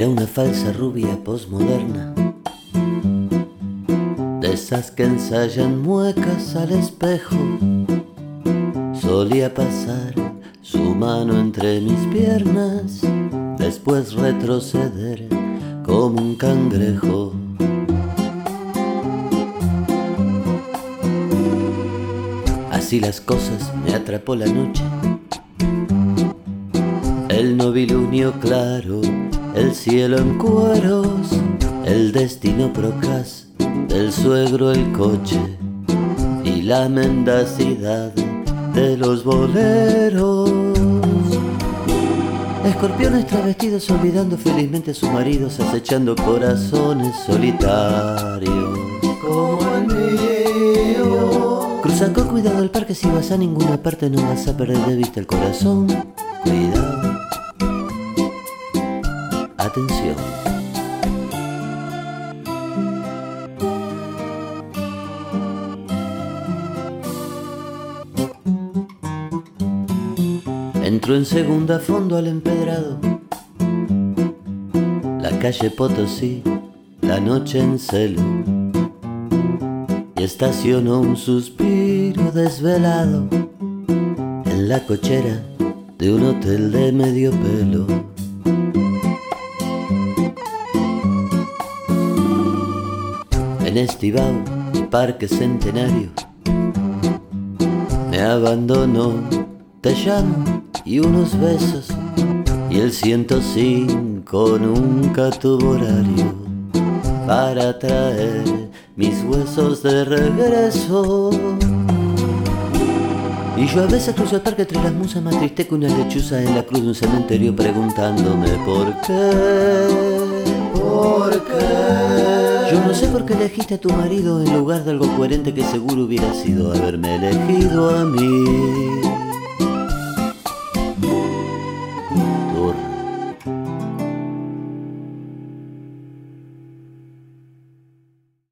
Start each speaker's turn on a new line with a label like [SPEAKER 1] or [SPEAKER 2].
[SPEAKER 1] Era una falsa rubia posmoderna, de esas que ensayan muecas al espejo. Solía pasar su mano entre mis piernas, después retroceder como un cangrejo. Así las cosas me atrapó la noche. El novilunio claro, el cielo en cueros, el destino procas del suegro el coche y la mendacidad de los boleros. Escorpiones travestidos olvidando felizmente a sus maridos, acechando corazones solitarios como el mío. Cruza con cuidado el parque si vas a ninguna parte, no vas a perder de vista el corazón. Cuidado. Atención. Entró en segunda fondo al empedrado. La calle Potosí, la noche en celo. Y estacionó un suspiro desvelado en la cochera de un hotel de medio pelo. En Estibao, Parque Centenario, me abandonó, te llamo y unos besos y el 105 nunca tuvo horario para traer mis huesos de regreso. Y yo a veces cruzo el parque entre las musas más triste que una lechuza en la cruz de un cementerio preguntándome por qué, qué. Yo no sé por qué elegiste a tu marido en lugar de algo coherente que seguro hubiera sido haberme elegido a mí.